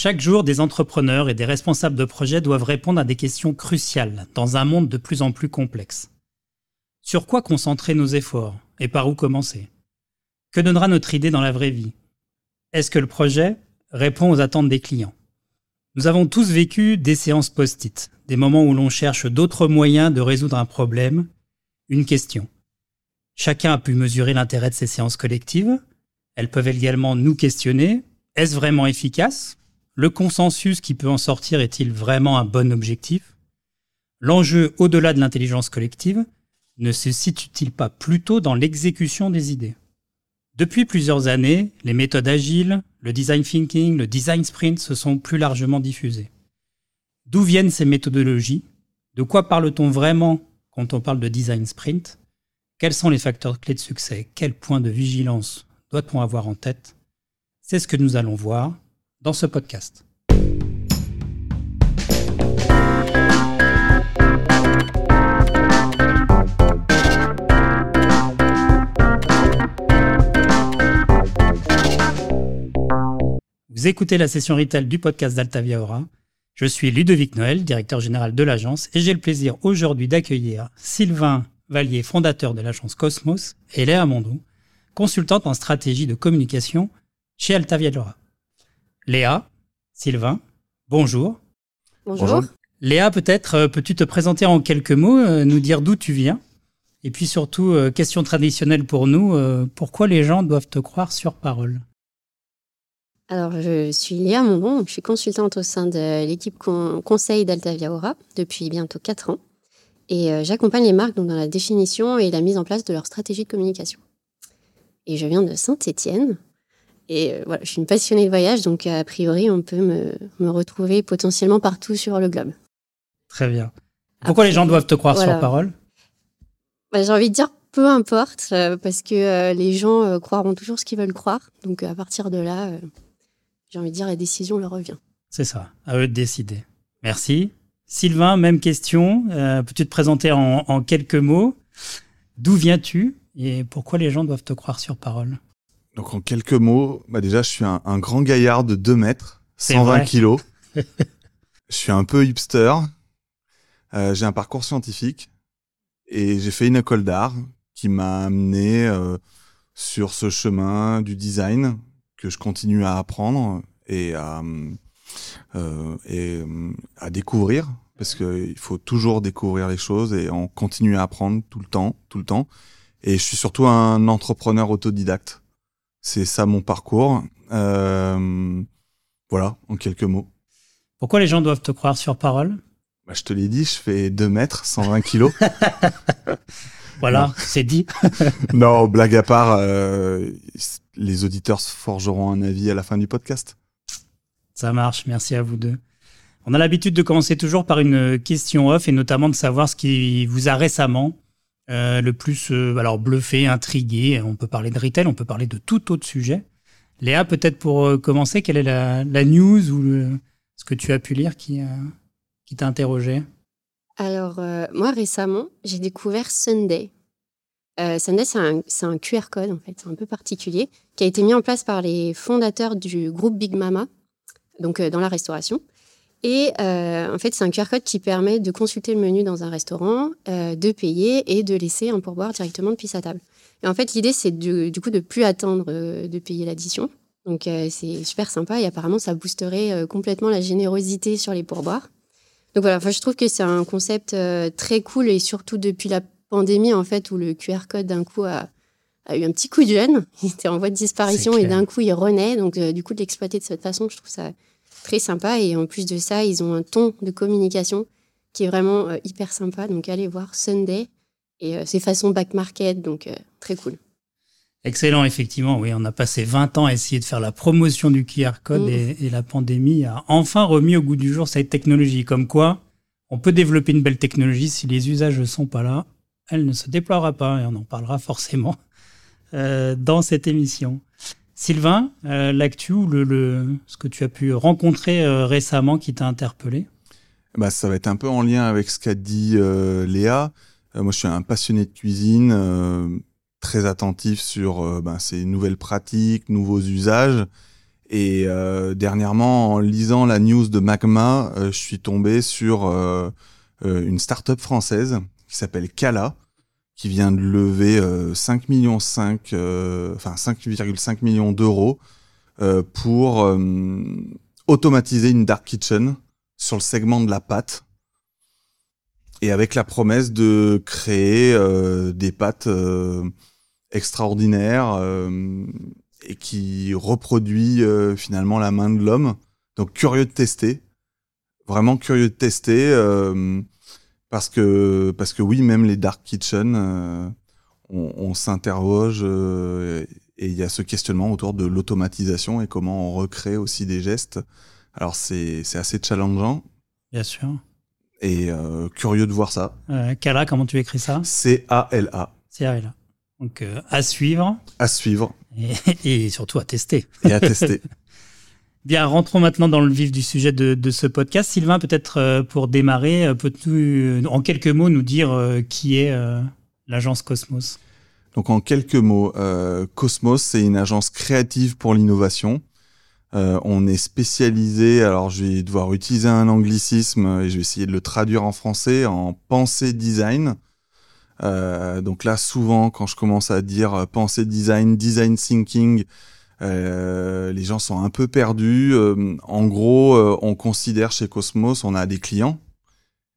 Chaque jour, des entrepreneurs et des responsables de projets doivent répondre à des questions cruciales dans un monde de plus en plus complexe. Sur quoi concentrer nos efforts et par où commencer? Que donnera notre idée dans la vraie vie? Est-ce que le projet répond aux attentes des clients? Nous avons tous vécu des séances post-it, des moments où l'on cherche d'autres moyens de résoudre un problème, une question. Chacun a pu mesurer l'intérêt de ces séances collectives. Elles peuvent également nous questionner. Est-ce vraiment efficace? Le consensus qui peut en sortir est-il vraiment un bon objectif? L'enjeu au-delà de l'intelligence collective ne se situe-t-il pas plutôt dans l'exécution des idées? Depuis plusieurs années, les méthodes agiles, le design thinking, le design sprint se sont plus largement diffusées. D'où viennent ces méthodologies? De quoi parle-t-on vraiment quand on parle de design sprint? Quels sont les facteurs clés de succès? Quels points de vigilance doit-on avoir en tête? C'est ce que nous allons voir dans ce podcast. Vous écoutez la session retail du podcast d'Altavia Aura. Je suis Ludovic Noël, directeur général de l'agence, et j'ai le plaisir aujourd'hui d'accueillir Sylvain Vallier, fondateur de l'agence Cosmos, et Léa Mondou, consultante en stratégie de communication chez Altavia Aura. Léa, Sylvain, bonjour. Bonjour. Léa, peut-être euh, peux-tu te présenter en quelques mots, euh, nous dire d'où tu viens? Et puis surtout, euh, question traditionnelle pour nous, pourquoi les gens doivent te croire sur parole? Alors, je suis Léa Monbon, je suis consultante au sein de l'équipe conseil d'Altavia Aura depuis bientôt 4 ans. Et j'accompagne les marques dans la définition et la mise en place de leur stratégie de communication. Et je viens de Saint-Étienne. Et euh, voilà, je suis une passionnée de voyage, donc a priori, on peut me, retrouver potentiellement partout sur le globe. Très bien. Pourquoi les gens doivent te croire sur parole? Bah, J'ai envie de dire peu importe, euh, parce que les gens croiront toujours ce qu'ils veulent croire. Donc à partir de là, j'ai envie de dire, la décision leur revient. C'est ça, à eux de décider. Merci. Sylvain, même question. Euh, peux-tu te présenter en, quelques mots? D'où viens-tu? Et pourquoi les gens doivent te croire sur parole? Donc en quelques mots, bah déjà je suis un, grand gaillard de 2 mètres, 120 kilos. je suis un peu hipster. Euh, j'ai un parcours scientifique et j'ai fait une école d'art qui m'a amené euh, sur ce chemin du design que je continue à apprendre et à, euh, et euh, à découvrir parce qu'il faut toujours découvrir les choses et on continue à apprendre tout le temps, tout le temps. Et je suis surtout un entrepreneur autodidacte. C'est ça mon parcours. Euh, voilà, en quelques mots. Pourquoi les gens doivent te croire sur parole? Bah, Je te l'ai dit, je fais 2 mètres, 120 kilos. voilà, c'est dit. non, blague à part, euh, les auditeurs forgeront un avis à la fin du podcast. Ça marche, merci à vous deux. On a l'habitude de commencer toujours par une question off et notamment de savoir ce qui vous a récemment euh, le plus euh, alors bluffé, intrigué. On peut parler de retail, on peut parler de tout autre sujet. Léa, peut-être pour euh, commencer, quelle est la, news ou ce que tu as pu lire qui, t'a interrogé? Alors, moi récemment, j'ai découvert Sunday. Sunday, c'est un, QR code, en fait, c'est un peu particulier, qui a été mis en place par les fondateurs du groupe Big Mama, donc dans la restauration. Et euh, en fait, c'est un QR code qui permet de consulter le menu dans un restaurant, euh, de payer et de laisser un pourboire directement depuis sa table. Et en fait, l'idée, c'est du, coup de plus attendre euh, de payer l'addition. Donc, c'est super sympa et apparemment, ça boosterait complètement la générosité sur les pourboires. Donc voilà, enfin, je trouve que c'est un concept très cool et surtout depuis la pandémie, en fait, où le QR code d'un coup a, a, eu un petit coup de jeune. Il était en voie de disparition et d'un coup, il renaît. Donc, du coup, de l'exploiter de cette façon, je trouve ça très sympa. Et en plus de ça, ils ont un ton de communication qui est vraiment euh, hyper sympa. Donc allez voir Sunday. Et euh, c'est façon back market, donc euh, très cool. Excellent, effectivement. Oui, on a passé 20 ans à essayer de faire la promotion du QR code mm. et, la pandémie a enfin remis au goût du jour cette technologie. Comme quoi, on peut développer une belle technologie si les usages ne sont pas là. Elle ne se déploiera pas et on en parlera forcément dans cette émission. Sylvain, euh, l'actu ou le, ce que tu as pu rencontrer euh, récemment qui t'a interpellé? Bah, Ça va être un peu en lien avec ce qu'a dit euh, Léa. moi, je suis un passionné de cuisine, très attentif sur ben, ces nouvelles pratiques, nouveaux usages. Et dernièrement, en lisant la news de Magma, je suis tombé sur une start-up française qui s'appelle Kala, qui vient de lever 5 millions 5, enfin 5,5 millions d'euros pour automatiser une dark kitchen sur le segment de la pâte et avec la promesse de créer euh, des pâtes euh, extraordinaires euh, et qui reproduit finalement la main de l'homme. Donc curieux de tester, vraiment curieux de tester parce que parce que oui, même les dark kitchen, on, on s'interroge et il y a ce questionnement autour de l'automatisation et comment on recrée aussi des gestes. Alors c'est assez challengeant. Bien sûr et euh, curieux de voir ça. Euh, Kala, comment tu écris ça? C-A-L-A. C-A-L-A. Donc euh, à suivre. À suivre. Et, surtout à tester. Et à tester. Bien, rentrons maintenant dans le vif du sujet de, ce podcast. Sylvain, peut-être euh, pour démarrer, peux-tu en quelques mots nous dire qui est l'agence Cosmos? Donc en quelques mots, Cosmos, c'est une agence créative pour l'innovation euh, on est spécialisé, alors je vais devoir utiliser un anglicisme et je vais essayer de le traduire en français, en pensée design. Euh, donc là, souvent, quand je commence à dire euh, pensée design, design thinking, les gens sont un peu perdus. en gros, on considère chez Cosmos, on a des clients,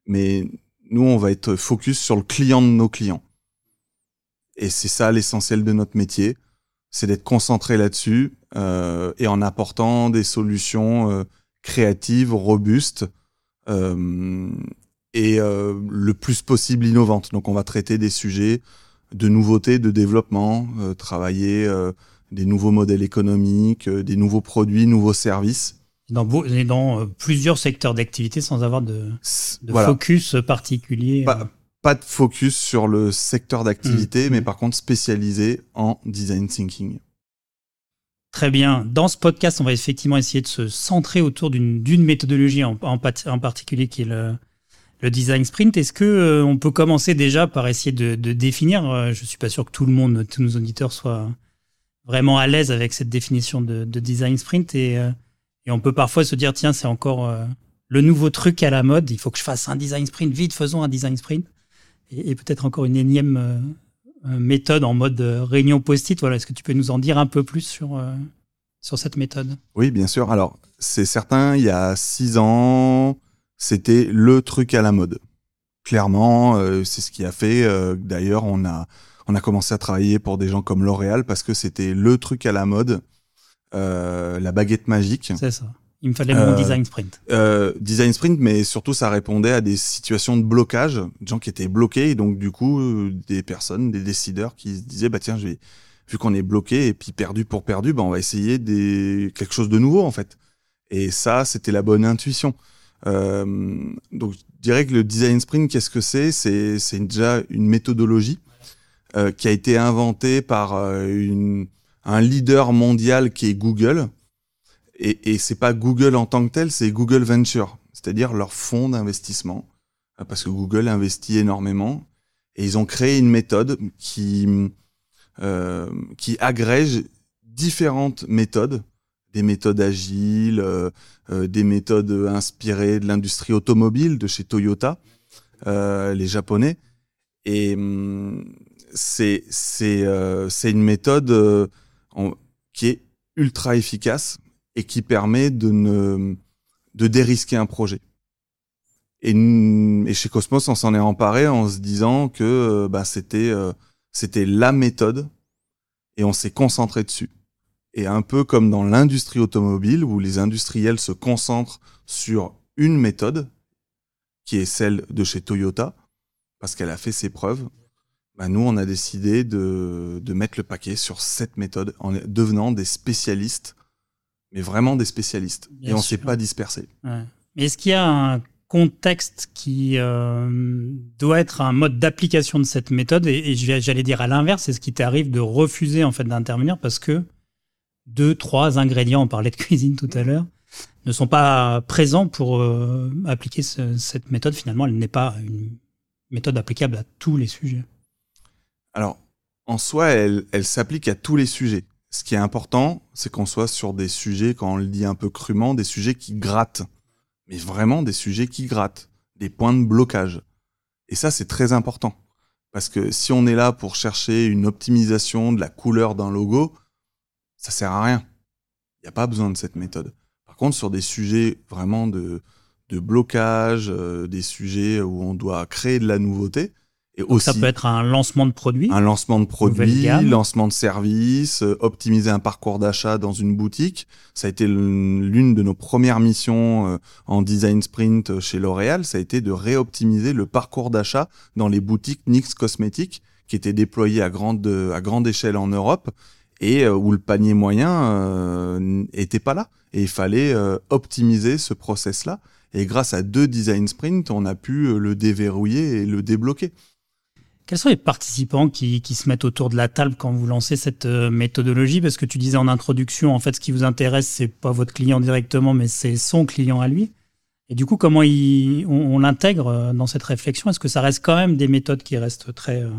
mais nous, on va être focus sur le client de nos clients. Et c'est ça l'essentiel de notre métier, c'est d'être concentré là-dessus euh, et en apportant des solutions euh, créatives, robustes euh, et le plus possible innovantes. Donc on va traiter des sujets de nouveautés, de développement, travailler des nouveaux modèles économiques, des nouveaux produits, nouveaux services. Dans, dans plusieurs secteurs d'activité sans avoir de, focus particulier. Pas, de focus sur le secteur d'activité, mmh. mais par contre spécialisé en design thinking. Très bien. Dans ce podcast, on va effectivement essayer de se centrer autour d'une méthodologie en, en, particulier qui est le, le design sprint. Est-ce que euh, on peut commencer déjà par essayer de, de définir euh, Je suis pas sûr que tout le monde, tous nos auditeurs soient vraiment à l'aise avec cette définition de, de design sprint et, euh, et, on peut parfois se dire tiens c'est encore le nouveau truc à la mode. Il faut que je fasse un design sprint vite. Faisons un design sprint et, peut-être encore une énième euh, méthode en mode euh, réunion post-it. Voilà, est-ce que tu peux nous en dire un peu plus sur, euh, sur cette méthode? Oui, bien sûr. Alors, c'est certain, il y a six ans, c'était le truc à la mode. Clairement, c'est ce qui a fait. D'ailleurs, on a, on a commencé à travailler pour des gens comme L'Oréal parce que c'était le truc à la mode, la baguette magique. C'est ça. Il me fallait mon euh, design sprint. Euh, design sprint, mais surtout ça répondait à des situations de blocage, des gens qui étaient bloqués, et donc du coup euh, des personnes, des décideurs qui se disaient bah tiens, je vu qu'on est bloqué et puis perdu pour perdu, bah on va essayer des quelque chose de nouveau en fait. Et ça, c'était la bonne intuition. Euh, donc je dirais que le design sprint, qu'est-ce que c'est? C'est c'est déjà une méthodologie euh, qui a été inventée par une, un leader mondial qui est Google et, et c'est pas Google en tant que tel, c'est Google Venture, c'est-à-dire leur fonds d'investissement, euh, parce que Google investit énormément. Et ils ont créé une méthode qui euh, qui agrège différentes méthodes, des méthodes agiles, euh, euh des méthodes inspirées de l'industrie automobile de chez Toyota, euh, les Japonais. Et hum, c'est c'est c'est une méthode qui est ultra efficace et qui permet de dérisquer un projet. Et, et chez Cosmos, on s'en est emparé en se disant que euh, bah, c'était euh, c'était la méthode et on s'est concentré dessus. Et un peu comme dans l'industrie automobile où les industriels se concentrent sur une méthode qui est celle de chez Toyota parce qu'elle a fait ses preuves. Bah nous, on a décidé de, de mettre le paquet sur cette méthode en devenant des spécialistes mais vraiment des spécialistes. et on ne s'est pas dispersé. Ouais. Est-ce qu'il y a un contexte qui euh, doit être un mode d'application de cette méthode? Et, j'allais dire à l'inverse, est-ce qu'il t'arrive de refuser en fait d'intervenir parce que deux, trois ingrédients, on parlait de cuisine tout à l'heure, ne sont pas présents pour euh, appliquer cette méthode? Finalement, elle n'est pas une méthode applicable à tous les sujets. Alors, en soi, elle, s'applique à tous les sujets ce qui est important, c'est qu'on soit sur des sujets, quand on le dit un peu crûment, des sujets qui grattent. Mais vraiment des sujets qui grattent, des points de blocage. Et ça, c'est très important. Parce que si on est là pour chercher une optimisation de la couleur d'un logo, ça sert à rien. Il n'y a pas besoin de cette méthode. Par contre, sur des sujets vraiment de, de blocage, euh, des sujets où on doit créer de la nouveauté, et aussi, ça peut être un lancement de produit. Un lancement de produit, lancement de service, euh, optimiser un parcours d'achat dans une boutique. Ça a été l'une de nos premières missions euh, en design sprint chez L'Oréal. Ça a été de réoptimiser le parcours d'achat dans les boutiques NYX Cosmétiques qui étaient déployées à grande, à grande échelle en Europe et euh, où le panier moyen était pas là. Et il fallait optimiser ce process-là. Et grâce à deux design sprints, on a pu le déverrouiller et le débloquer. Quels sont les participants qui, se mettent autour de la table quand vous lancez cette euh, méthodologie? Parce que tu disais en introduction, en fait, ce qui vous intéresse, c'est pas votre client directement, mais c'est son client à lui. Et du coup, comment on, l'intègre euh, dans cette réflexion? Est-ce que ça reste quand même des méthodes qui restent très euh,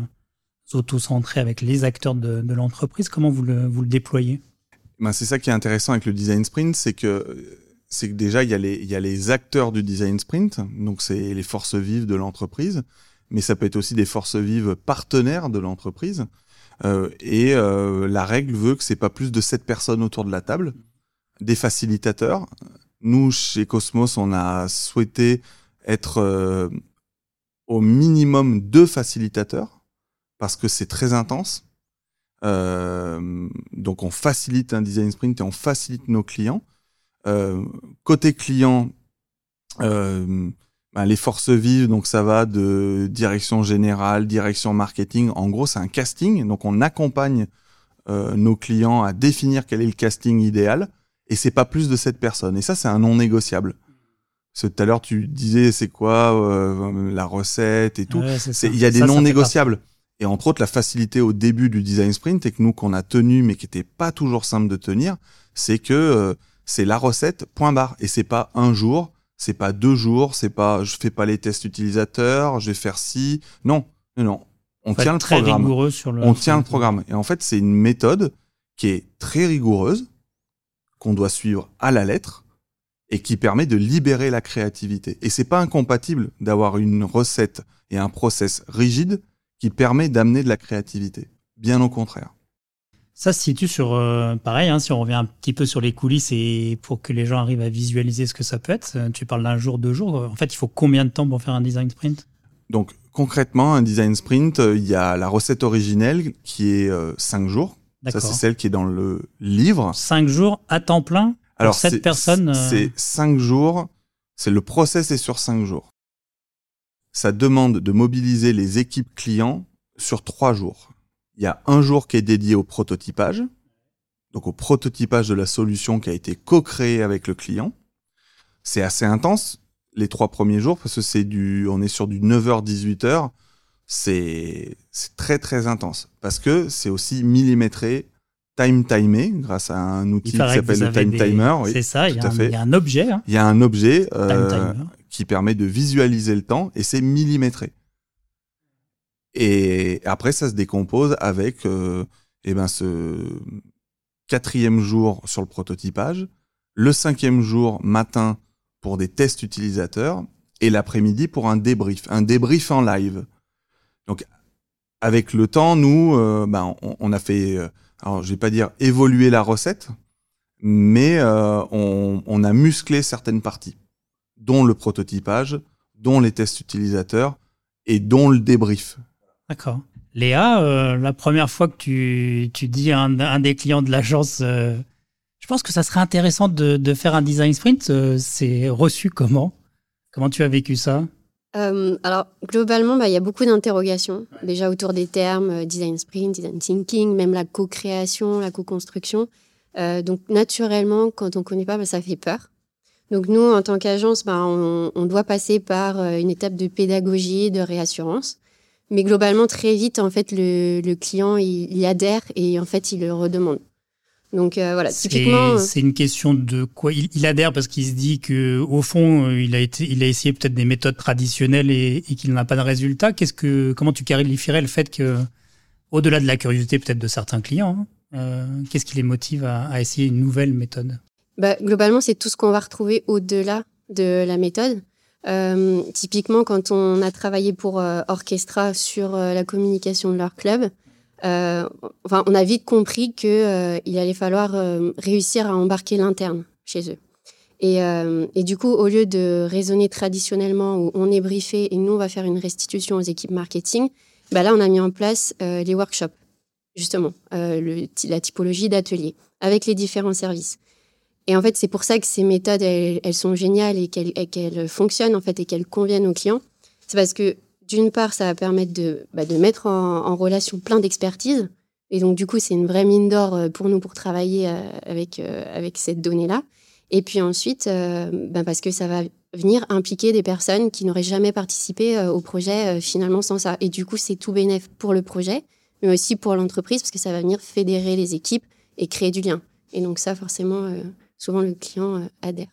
auto-centrées avec les acteurs de, l'entreprise? Comment vous le, vous le déployez? Ben, C'est ça qui est intéressant avec le design sprint, c'est que c'est que déjà, il y, a les, il y a les acteurs du design sprint, donc c'est les forces vives de l'entreprise mais ça peut être aussi des forces vives partenaires de l'entreprise. Euh, et euh, la règle veut que c'est pas plus de sept personnes autour de la table, des facilitateurs. Nous, chez Cosmos, on a souhaité être euh, au minimum deux facilitateurs parce que c'est très intense. donc, on facilite un design sprint et on facilite nos clients. côté client, ben, les forces vives, donc ça va de direction générale, direction marketing. En gros, c'est un casting. Donc on accompagne euh, nos clients à définir quel est le casting idéal. Et c'est pas plus de cette personne. Et ça, c'est un non négociable. Parce tout à l'heure, tu disais, c'est quoi euh, la recette et tout. Il y a des non négociables. Et entre autres, la facilité au début du design sprint et que nous qu'on a tenu, mais qui était pas toujours simple de tenir, c'est que euh, c'est la recette point barre. Et c'est pas un jour, c'est pas deux jours, c'est pas je fais pas les tests utilisateurs, je vais faire ci. Non, non, non. On tient le programme. Sur le on tient le programme. Et en fait, c'est une méthode qui est très rigoureuse, qu'on doit suivre à la lettre et qui permet de libérer la créativité. Et c'est pas incompatible d'avoir une recette et un process rigide qui permet d'amener de la créativité. Bien au contraire. Ça se situe sur, euh, pareil, hein, si on revient un petit peu sur les coulisses et pour que les gens arrivent à visualiser ce que ça peut être, euh, tu parles d'un jour, deux jours. En fait, il faut combien de temps pour faire un design sprint? Donc, concrètement, un design sprint, euh, il y a la recette originelle qui est cinq jours. Ça, c'est celle qui est dans le livre. Cinq jours à temps plein Alors, cette personne. C'est cinq jours. C'est le process est sur cinq jours. Ça demande de mobiliser les équipes clients sur trois jours. Il y a un jour qui est dédié au prototypage, donc au prototypage de la solution qui a été co-créée avec le client. C'est assez intense les trois premiers jours parce que c'est du, on est sur du 9h 18h. C'est, c'est très très intense parce que c'est aussi millimétré, time timé grâce à un outil qui s'appelle le time timer. c'est ça, il y, a un objet. Hein. Il y a un objet euh, qui permet de visualiser le temps et c'est millimétré. Et après, ça se décompose avec euh, eh ben, ce quatrième jour sur le prototypage, le cinquième jour matin pour des tests utilisateurs et l'après-midi pour un débrief, un débrief en live. Donc, avec le temps, nous, euh, ben, on, a fait, euh, alors je vais pas dire évoluer la recette, mais euh, on, on, a musclé certaines parties, dont le prototypage, dont les tests utilisateurs et dont le débrief. D'accord. Léa, euh, la première fois que tu, tu dis à un, des clients de l'agence, euh, je pense que ça serait intéressant de, de faire un design sprint. Euh, c'est reçu comment? Comment tu as vécu ça? Alors, globalement, bah, il y a beaucoup d'interrogations, déjà autour des termes design sprint, design thinking, même la co-création, la co-construction. donc, naturellement, quand on ne connaît pas, bah, ça fait peur. Donc, nous, en tant qu'agence, bah, on, on, doit passer par une étape de pédagogie, de réassurance. Mais globalement, très vite, en fait, le, client, il, adhère et en fait, il le redemande. Donc euh, voilà, typiquement. Euh, c'est une question de quoi il, adhère parce qu'il se dit que au fond, euh, il a été, il a essayé peut-être des méthodes traditionnelles et, qu'il n'a pas de résultat. Qu'est-ce que, comment tu qualifierais le fait que, au-delà de la curiosité peut-être de certains clients, Qu'est-ce qui les motive à, essayer une nouvelle méthode? Bah, Globalement, c'est tout ce qu'on va retrouver au-delà de la méthode. Typiquement, quand on a travaillé pour Orchestra sur la communication de leur club, enfin, on a vite compris qu'il allait falloir réussir à embarquer l'interne chez eux. Euh, et, du coup, au lieu de raisonner traditionnellement où on est briefé et nous, on va faire une restitution aux équipes marketing, bah là, on a mis en place euh, les workshops, justement, euh, la typologie d'atelier avec les différents services. Et en fait, c'est pour ça que ces méthodes, elles, sont géniales et qu'elles fonctionnent, en fait, et qu'elles conviennent aux clients. C'est parce que, d'une part, ça va permettre de, bah, mettre en, relation plein d'expertises. Et donc, du coup, c'est une vraie mine d'or pour nous pour travailler avec, avec cette donnée-là. Et puis ensuite, euh, ben parce que ça va venir impliquer des personnes qui n'auraient jamais participé euh, au projet euh, finalement sans ça. Et du coup, c'est tout bénéf pour le projet, mais aussi pour l'entreprise parce que ça va venir fédérer les équipes et créer du lien. Et donc ça, forcément, souvent le client adhère.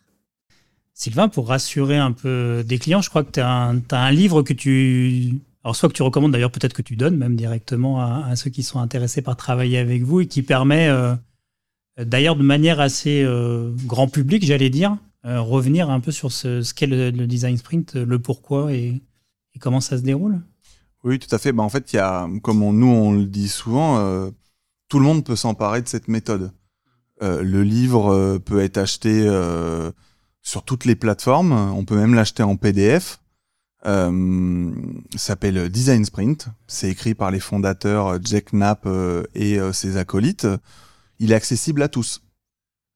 Sylvain, pour rassurer un peu des clients, je crois que tu as, un livre que tu... Alors soit que tu recommandes, d'ailleurs peut-être que tu donnes même directement à, à, ceux qui sont intéressés par travailler avec vous et qui permet D'ailleurs, de manière assez euh, grand public, j'allais dire, euh, revenir un peu sur ce, qu'est le, design sprint, le pourquoi et, comment ça se déroule. Oui, tout à fait. Bah, en fait, il y a, comme nous on le dit souvent, euh, tout le monde peut s'emparer de cette méthode. Le livre peut être acheté sur toutes les plateformes. On peut même l'acheter en PDF. Euh, s'appelle Design Sprint. C'est écrit par les fondateurs Jack Knapp et ses acolytes il est accessible à tous.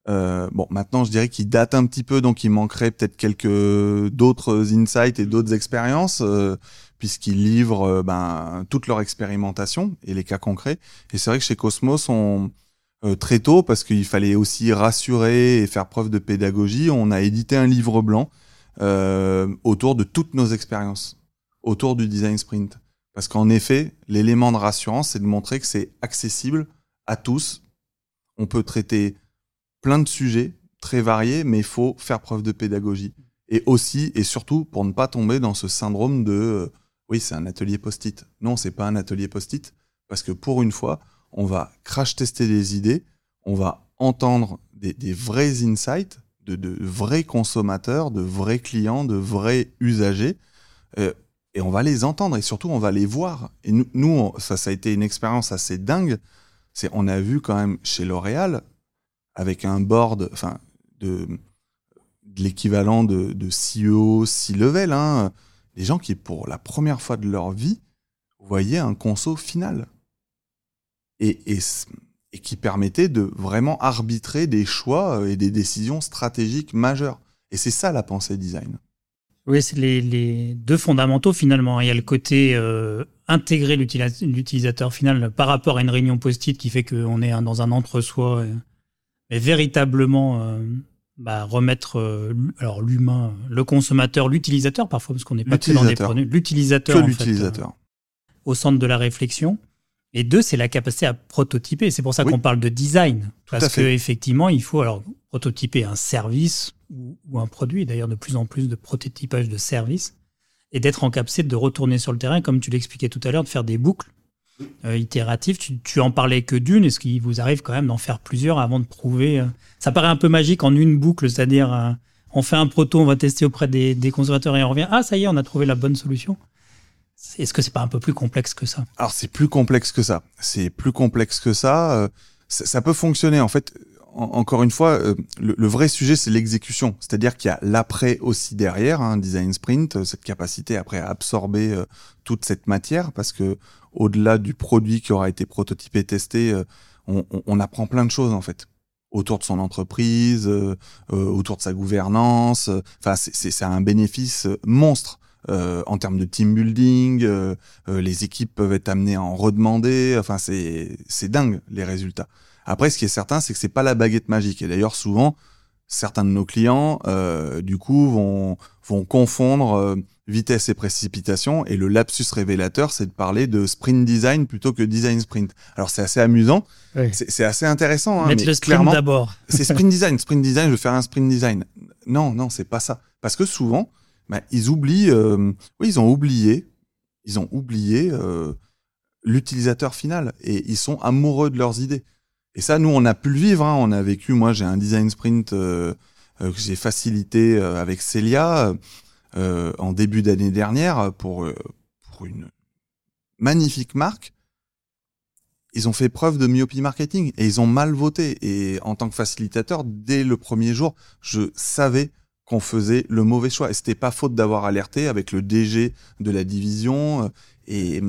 Euh, bon, maintenant, je dirais qu'il date un petit peu, donc il manquerait peut-être quelques d'autres insights et d'autres expériences, euh, puisqu'ils livrent euh, ben, toute leur expérimentation et les cas concrets. Et c'est vrai que chez Cosmos, on, très tôt, parce qu'il fallait aussi rassurer et faire preuve de pédagogie, on a édité un livre blanc autour de toutes nos expériences, autour du design sprint. Parce qu'en effet, l'élément de rassurance, c'est de montrer que c'est accessible à tous, on peut traiter plein de sujets très variés, mais il faut faire preuve de pédagogie. Et aussi, et surtout, pour ne pas tomber dans ce syndrome de euh, oui, c'est un atelier post-it. Non, c'est pas un atelier post-it, parce que pour une fois, on va crash tester des idées, on va entendre des, vrais insights de, vrais consommateurs, de vrais clients, de vrais usagers. Euh, et on va les entendre et surtout on va les voir. Et nous, ça, a été une expérience assez dingue c'est on a vu quand même chez L'Oréal avec un board, enfin de, l'équivalent de, de CEO, C-level, hein, des gens qui pour la première fois de leur vie voyaient un conso final et, et, et qui permettait de vraiment arbitrer des choix euh, et des décisions stratégiques majeures. Et c'est ça la pensée design. Oui, c'est les, deux fondamentaux finalement. Il y a le côté euh, intégrer l'utilisateur final par rapport à une réunion post-it qui fait qu'on est dans un entre-soi, mais véritablement euh, bah, remettre euh, alors l'humain, le consommateur, l'utilisateur parfois, parce qu'on n'est pas que dans des produits, l'utilisateur, l'utilisateur. au centre de la réflexion. Et deux, c'est la capacité à prototyper. C'est pour ça qu'on parle de design. parce qu'effectivement, il faut alors prototyper un service ou, un produit, d'ailleurs de plus en plus de prototypage de services, et d'être en capacité de retourner sur le terrain, comme tu l'expliquais tout à l'heure, de faire des boucles euh, itératives. Tu, en parlais que d'une, est-ce qu'il vous arrive quand même d'en faire plusieurs avant de prouver euh, Ça paraît un peu magique en une boucle, c'est-à-dire euh, on fait un proto, on va tester auprès des, des consommateurs et on revient, ah ça y est, on a trouvé la bonne solution. Est-ce que c'est pas un peu plus complexe que ça? Alors c'est plus complexe que ça. C'est plus complexe que ça. Euh, ça. peut fonctionner. En fait, encore une fois, euh, le, vrai sujet c'est l'exécution. C'est-à-dire qu'il y a l'après aussi derrière, un hein, design sprint, euh, cette capacité après à absorber toute cette matière, parce que au-delà du produit qui aura été prototypé, testé, on, on, apprend plein de choses en fait autour de son entreprise, autour de sa gouvernance. Enfin, c'est un bénéfice monstre. Euh, en termes de team building, euh, euh, les équipes peuvent être amenées à en redemander. Enfin, c'est c'est dingue les résultats. Après, ce qui est certain, c'est que c'est pas la baguette magique. Et d'ailleurs, souvent, certains de nos clients, du coup, vont vont confondre vitesse et précipitation. Et le lapsus révélateur, c'est de parler de sprint design plutôt que design sprint. Alors c'est assez amusant, c'est assez intéressant. Hein, Mettre le sprint d'abord. c'est sprint design. Sprint design, je veux faire un sprint design. Non, non, c'est pas ça. Parce que souvent, bah, ils oublient, euh, oui, ils ont oublié, ils ont oublié euh, l'utilisateur final et ils sont amoureux de leurs idées. Et ça, nous, on a pu le vivre. Hein. On a vécu. Moi, j'ai un design sprint que j'ai facilité avec Celia en début d'année dernière pour pour une magnifique marque ils ont fait preuve de myopie marketing et ils ont mal voté. Et en tant que facilitateur, dès le premier jour, je savais qu'on faisait le mauvais choix. Et c'était pas faute d'avoir alerté avec le DG de la division. Euh, et,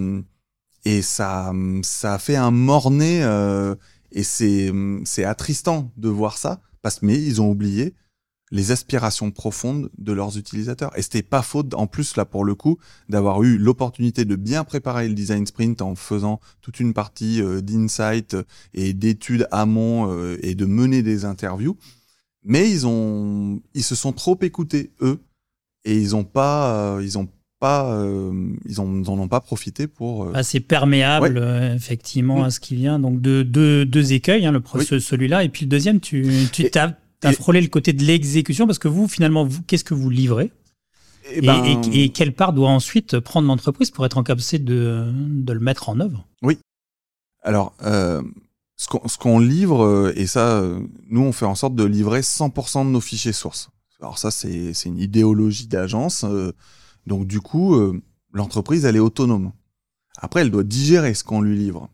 et ça, ça a fait un morné. Euh, et c'est, c'est attristant de voir ça. Parce mais ils ont oublié les aspirations profondes de leurs utilisateurs. Et c'était pas faute, en plus, là, pour le coup, d'avoir eu l'opportunité de bien préparer le design sprint en faisant toute une partie euh, d'insight et d'études amont euh, et de mener des interviews. Mais ils ont, ils se sont trop écoutés, eux, et ils ont pas, euh, ils ont pas, ils en, ont pas profité pour. Assez perméable, effectivement, à ce qui vient. Donc, deux, deux, deux écueils, hein, le celui-là, et puis le deuxième, tu, tu t'as T'as frôlé le côté de l'exécution parce que vous, finalement, vous, qu'est-ce que vous livrez? Eh ben, et, quelle part doit ensuite prendre l'entreprise pour être en capacité de, de, le mettre en œuvre? Oui. Alors, euh, ce qu'on livre, euh, et ça, euh, nous, on fait en sorte de livrer 100% de nos fichiers sources. Alors ça, c'est une idéologie d'agence. donc du coup, l'entreprise, elle est autonome. Après, elle doit digérer ce qu'on lui livre.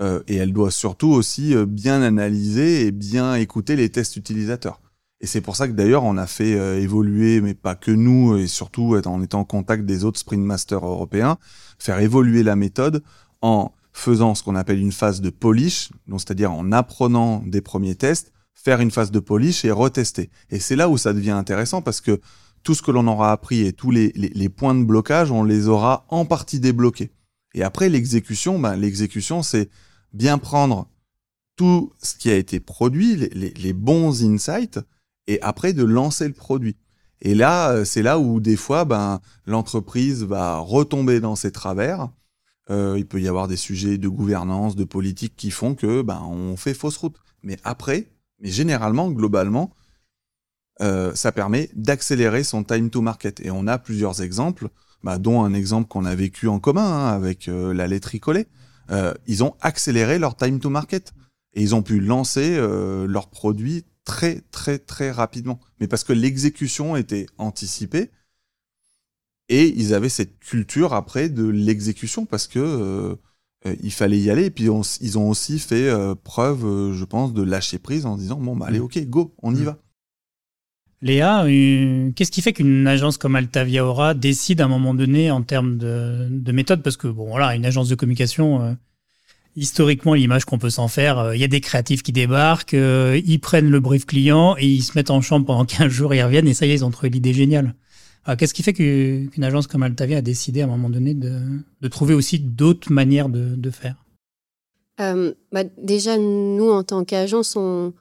Euh, et elle doit surtout aussi euh, bien analyser et bien écouter les tests utilisateurs. Et c'est pour ça que d'ailleurs on a fait euh, évoluer, mais pas que nous, et surtout en étant en contact des autres Sprint Masters européens, faire évoluer la méthode en faisant ce qu'on appelle une phase de polish, donc c'est-à-dire en apprenant des premiers tests, faire une phase de polish et retester. Et c'est là où ça devient intéressant parce que tout ce que l'on aura appris et tous les, les, points de blocage, on les aura en partie débloqués. Et après l'exécution, ben, l'exécution c'est bien prendre tout ce qui a été produit, les, bons insights, et après de lancer le produit. Et là, euh, c'est là où des fois, ben, l'entreprise va retomber dans ses travers. Euh, il peut y avoir des sujets de gouvernance, de politique qui font que ben, on fait fausse route. Mais après, mais généralement, globalement, euh, ça permet d'accélérer son time to market. Et on a plusieurs exemples, ben, dont un exemple qu'on a vécu en commun hein, avec la laiterie collée. Euh, ils ont accéléré leur time to market et ils ont pu lancer euh, leurs produits très très très rapidement. Mais parce que l'exécution était anticipée et ils avaient cette culture après de l'exécution parce que euh, il fallait y aller et puis ils ont aussi fait preuve, je pense, de lâcher prise en disant bon bah allez mm. ok go on y mm. va. Léa, qu'est-ce qui fait qu'une agence comme Altavia Aura décide à un moment donné en termes de, méthode? Parce que, bon, voilà, une agence de communication, euh, historiquement, l'image qu'on peut s'en faire, euh, il y a des créatifs qui débarquent, euh, ils prennent le brief client et ils se mettent en chambre pendant 15 jours, ils reviennent et ça y est, ils ont trouvé l'idée géniale. Qu'est-ce qui fait qu'une agence comme Altavia a décidé à un moment donné de, trouver aussi d'autres manières de, faire? Bah, Déjà, nous, en tant qu'agence, on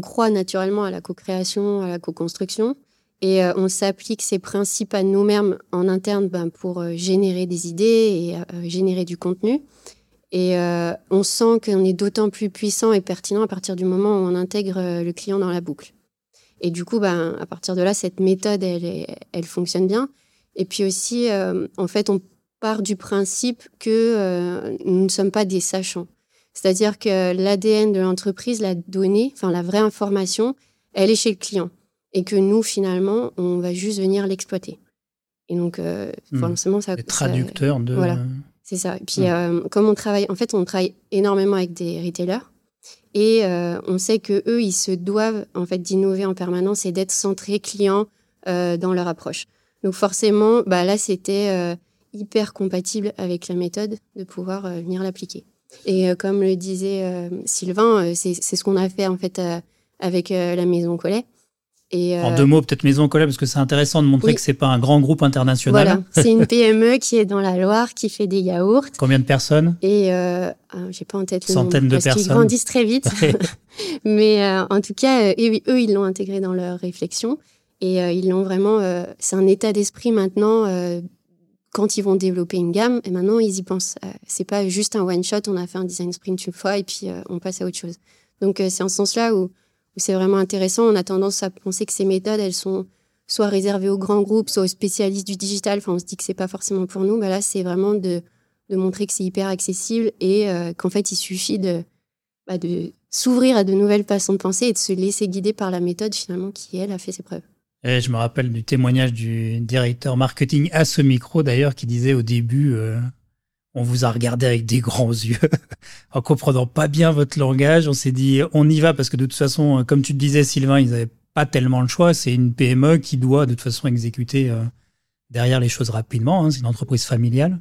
croit naturellement à la co-création, à la co-construction, et euh, on s'applique ces principes à nous-mêmes en interne ben, pour euh, générer des idées et euh, générer du contenu. Et on sent qu'on est d'autant plus puissant et pertinent à partir du moment où on intègre le client dans la boucle. Et du coup, ben, à partir de là, cette méthode, elle, elle fonctionne bien. Et puis aussi, en fait, on part du principe que nous ne sommes pas des sachants. C'est-à-dire que l'ADN de l'entreprise, la donnée, enfin la vraie information, elle est chez le client. Et que nous, finalement, on va juste venir l'exploiter. Et donc, euh, hmm. forcément, ça. traducteur de. Voilà, c'est ça. Et puis, hmm. euh, comme on travaille, en fait, on travaille énormément avec des retailers. Et euh, on sait que eux, ils se doivent en fait d'innover en permanence et d'être centrés clients dans leur approche. Donc forcément, bah, là, c'était hyper compatible avec la méthode de pouvoir venir l'appliquer. Et euh, comme le disait euh, Sylvain, euh, c'est ce qu'on a fait en fait avec la Maison Collet. Et en deux mots, peut-être Maison Collet, parce que c'est intéressant de montrer que c'est pas un grand groupe international. Voilà, c'est une PME qui est dans la Loire, qui fait des yaourts. Combien de personnes? Et euh, j'ai pas en tête le Centaines de personnes. Ils grandissent très vite. Mais en tout cas, eux, eux ils l'ont intégré dans leur réflexion. Et ils l'ont vraiment. c'est un état d'esprit maintenant quand ils vont développer une gamme, et maintenant ils y pensent. Euh, c'est pas juste un one shot, on a fait un design sprint une fois et puis euh, on passe à autre chose. Donc euh, c'est en ce sens-là où, c'est vraiment intéressant. On a tendance à penser que ces méthodes, elles sont soit réservées aux grands groupes, soit aux spécialistes du digital. Enfin, on se dit que c'est pas forcément pour nous. Bah là, c'est vraiment de, montrer que c'est hyper accessible et qu'en fait, il suffit de, bah, de s'ouvrir à de nouvelles façons de penser et de se laisser guider par la méthode finalement qui, elle, a fait ses preuves. Et je me rappelle du témoignage du directeur marketing à ce micro d'ailleurs qui disait au début euh, on vous a regardé avec des grands yeux en comprenant pas bien votre langage. On s'est dit on y va parce que de toute façon, comme tu te disais Sylvain, ils n'avaient pas tellement le choix. C'est une PME qui doit de toute façon exécuter euh, derrière les choses rapidement. Hein. C'est une entreprise familiale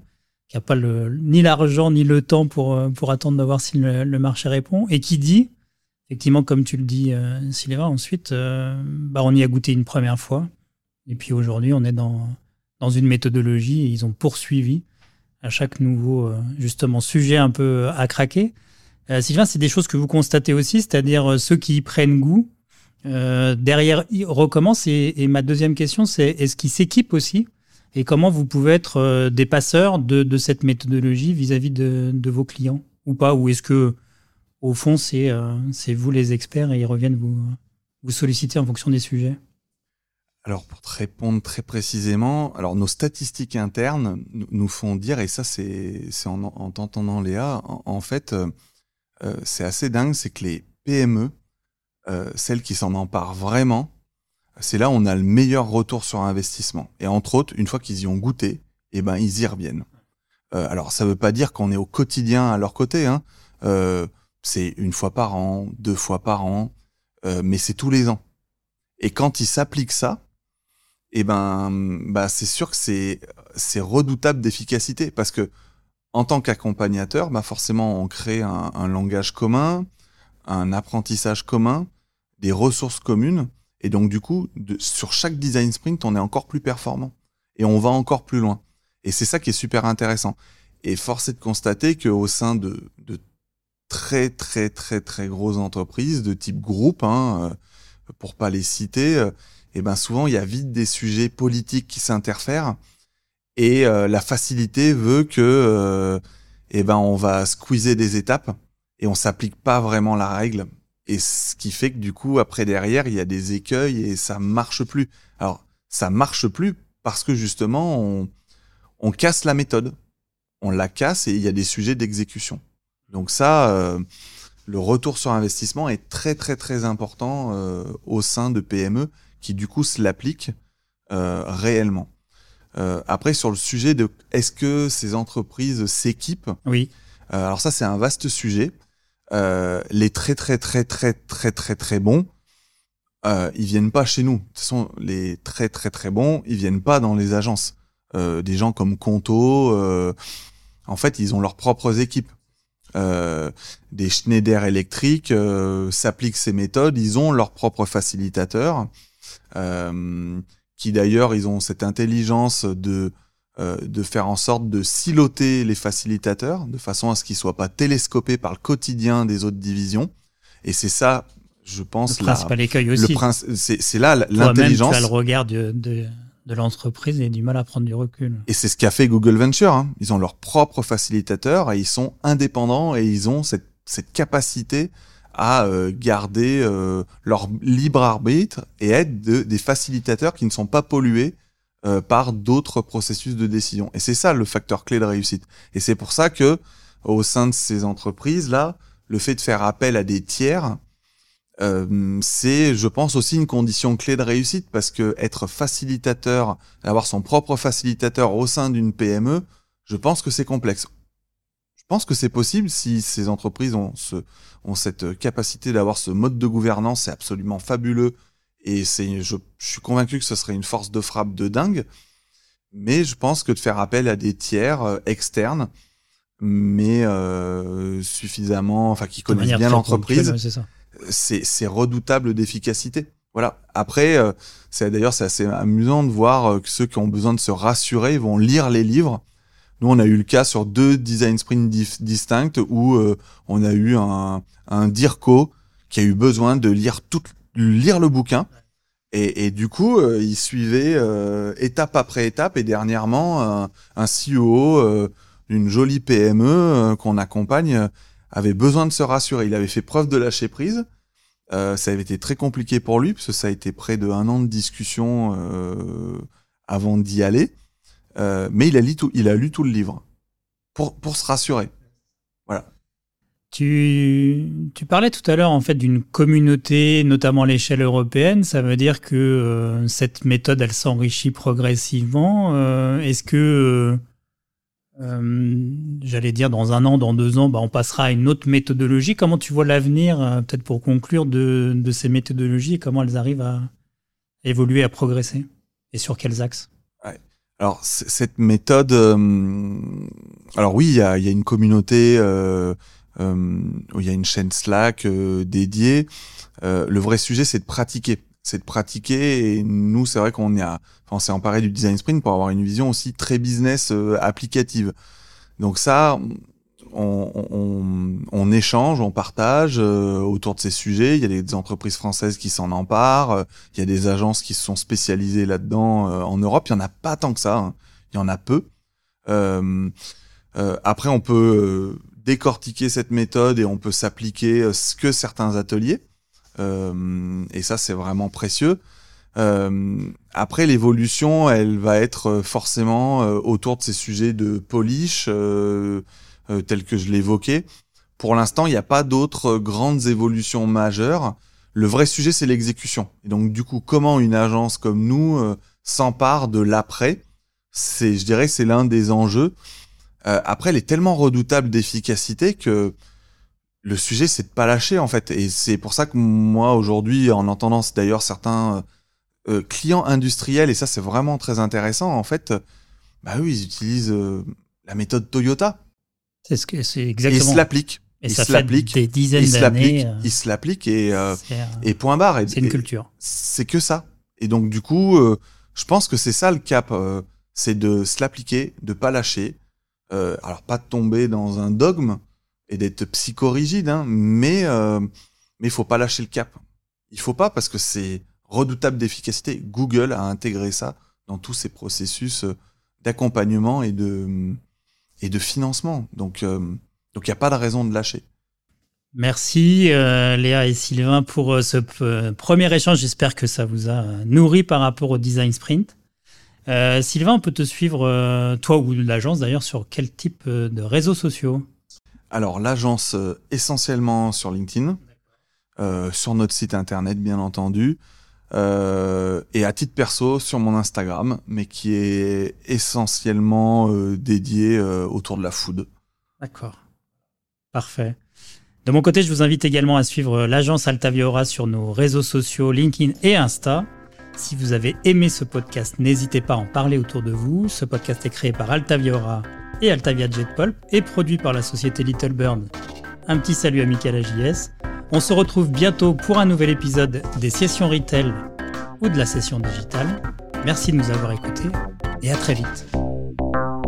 qui n'a pas le, ni l'argent ni le temps pour, euh, pour attendre de voir si le, marché répond et qui dit, effectivement, comme tu le dis, euh, Sylvain, ensuite, euh, bah, on y a goûté une première fois. Et puis aujourd'hui, on est dans, dans une méthodologie et ils ont poursuivi à chaque nouveau, justement, sujet un peu à craquer. Sylvain, c'est des choses que vous constatez aussi, c'est-à-dire ceux qui y prennent goût, derrière, ils recommencent. Et, ma deuxième question, c'est est-ce qu'ils s'équipent aussi? Et comment vous pouvez être euh, des passeurs de, cette méthodologie vis-à-vis de, vos clients? Ou pas? Ou est-ce que, au fond, euh, c'est vous les experts et ils reviennent vous, vous solliciter en fonction des sujets? Alors pour te répondre très précisément, alors nos statistiques internes nous font dire, et ça c'est en, en t'entendant Léa, en, fait euh, c'est assez dingue, c'est que les PME, celles qui s'en emparent vraiment, c'est là où on a le meilleur retour sur investissement. Et entre autres, une fois qu'ils y ont goûté, eh ben ils y reviennent. Euh, alors ça veut pas dire qu'on est au quotidien à leur côté. Hein. Euh, c'est une fois par an, deux fois par an, euh, mais c'est tous les ans. Et quand ils s'appliquent ça, eh ben, bah c'est sûr que c'est c'est redoutable d'efficacité parce que en tant qu'accompagnateur, bah forcément on crée un, un langage commun, un apprentissage commun, des ressources communes et donc, du coup, sur chaque design sprint, on est encore plus performant. Et on va encore plus loin. Et c'est ça qui est super intéressant. Et force est de constater qu'au sein de, de, très, très, très, très grosses entreprises de type groupe, hein, euh, pour pas les citer, euh, et ben souvent, il y a vite des sujets politiques qui s'interfèrent. Et euh, la facilité veut que, et ben, on va squeezer des étapes et on s'applique pas vraiment la règle et ce qui fait que du coup, après derrière, il y a des écueils et ça marche plus. Alors, ça marche plus parce que justement, on, on casse la méthode. On la casse et il y a des sujets d'exécution. Donc ça, euh, le retour sur investissement est très très très important euh, au sein de PME qui du coup se l'appliquent euh, réellement. après sur le sujet de est-ce que ces entreprises s'équipent Oui. alors ça c'est un vaste sujet. Euh, les très très très très très très très bons, euh, ils viennent pas chez nous. Ce sont les très très très bons, ils viennent pas dans les agences. Euh, des gens comme Conto, euh, en fait, ils ont leurs propres équipes. Euh, des Schneider électriques euh, s'appliquent ces méthodes, ils ont leurs propres facilitateurs, qui d'ailleurs, ils ont cette intelligence de euh, de faire en sorte de siloter les facilitateurs de façon à ce qu'ils soient pas télescopés par le quotidien des autres divisions. Et c'est ça, je pense, le principal écueil aussi. C'est là l'intelligence. Tu as le regard de, de, de l'entreprise et du mal à prendre du recul. Et c'est ce qu'a fait Google Venture. Hein. Ils ont leur propre facilitateur et ils sont indépendants et ils ont cette, cette capacité à euh, garder euh, leur libre arbitre et être de, des facilitateurs qui ne sont pas pollués euh, par d'autres processus de décision. Et c'est ça le facteur clé de réussite. Et c'est pour ça que au sein de ces entreprises là, le fait de faire appel à des tiers, euh, c'est, je pense, aussi une condition clé de réussite parce que être facilitateur, avoir son propre facilitateur au sein d'une PME, je pense que c'est complexe. Je pense que c'est possible si ces entreprises ont, ce, ont cette capacité d'avoir ce mode de gouvernance, c'est absolument fabuleux et c'est, je, suis convaincu que ce serait une force de frappe de dingue. Mais je pense que de faire appel à des tiers euh, externes, mais euh, suffisamment, enfin qui connaissent bien l'entreprise, c'est, c'est redoutable d'efficacité. Voilà. Après, euh, c'est d'ailleurs c'est assez amusant de voir que ceux qui ont besoin de se rassurer vont lire les livres. Nous, on a eu le cas sur deux design sprints distincts où on a eu un, un DIRCO qui a eu besoin de lire lire le bouquin. Et, du coup, euh, il suivait euh, étape après étape. Et dernièrement, un CEO euh, d'une jolie PME qu'on accompagne avait besoin de se rassurer. Il avait fait preuve de lâcher prise. ça avait été très compliqué pour lui, parce que ça a été près de un an de discussion avant d'y aller. Mais il a, lu tout, il a lu tout le livre pour, pour se rassurer. Voilà. Tu, tu, parlais tout à l'heure en fait d'une communauté, notamment à l'échelle européenne. Ça veut dire que euh, cette méthode, elle s'enrichit progressivement. Euh, est-ce que, euh, j'allais dire, dans un an, dans deux ans, bah, on passera à une autre méthodologie? Comment tu vois l'avenir, peut-être pour conclure, de, de, ces méthodologies? Et comment elles arrivent à évoluer, à progresser? Et sur quels axes? Alors cette méthode, alors oui, il y a, une communauté euh, où il y a une chaîne Slack euh, dédiée. Euh, le vrai sujet, c'est de pratiquer c'est de pratiquer et nous c'est vrai qu'on enfin, s'est emparé du design sprint pour avoir une vision aussi très business applicative donc ça on, échange on partage autour de ces sujets il y a des entreprises françaises qui s'en emparent il y a des agences qui se sont spécialisées là-dedans en Europe il y en a pas tant que ça hein. il y en a peu après on peut décortiquer cette méthode et on peut s'appliquer euh, ce que certains ateliers. Euh, et ça, c'est vraiment précieux. Euh, après, l'évolution, elle va être forcément autour de ces sujets de polish, tels que je l'évoquais. Pour l'instant, il n'y a pas d'autres grandes évolutions majeures. Le vrai sujet, c'est l'exécution. Et donc, du coup, comment une agence comme nous s'empare de l'après, c'est, je dirais, c'est l'un des enjeux. Euh, après, elle est tellement redoutable d'efficacité que le sujet, c'est de pas lâcher en fait. Et c'est pour ça que moi aujourd'hui, en entendant d'ailleurs certains euh, clients industriels, et ça c'est vraiment très intéressant, en fait, bah oui, ils utilisent euh, la méthode Toyota. C'est ce que c'est exactement. Et ils se l'appliquent. Et ça fait des dizaines d'années. Ils se l'appliquent et, et point barre. C'est une culture. C'est que ça. Et donc du coup, je pense que c'est ça le cap, c'est de se l'appliquer, de pas lâcher, euh, alors pas de tomber dans un dogme et d'être psychorigide, hein, mais euh, mais il faut pas lâcher le cap. Il faut pas parce que c'est redoutable d'efficacité. Google a intégré ça dans tous ses processus euh, d'accompagnement et de et de financement. Donc euh, donc il n'y a pas de raison de lâcher. Merci Léa et Sylvain pour ce premier échange. J'espère que ça vous a nourri par rapport au design sprint. Euh, Sylvain, on peut te suivre, euh, toi ou l'agence d'ailleurs, sur quel type euh, de réseaux sociaux? Alors, l'agence essentiellement sur LinkedIn, sur notre site internet bien entendu, et à titre perso sur mon Instagram, mais qui est essentiellement dédié autour de la food. D'accord. Parfait. De mon côté, je vous invite également à suivre l'agence Altaviora sur nos réseaux sociaux LinkedIn et Insta. Si vous avez aimé ce podcast, n'hésitez pas à en parler autour de vous. Ce podcast est créé par Altaviora et Altavia Jetpulp et produit par la société Little Bird. Un petit salut à Michael AJS. On se retrouve bientôt pour un nouvel épisode des sessions retail ou de la session digitale. Merci de nous avoir écoutés et à très vite.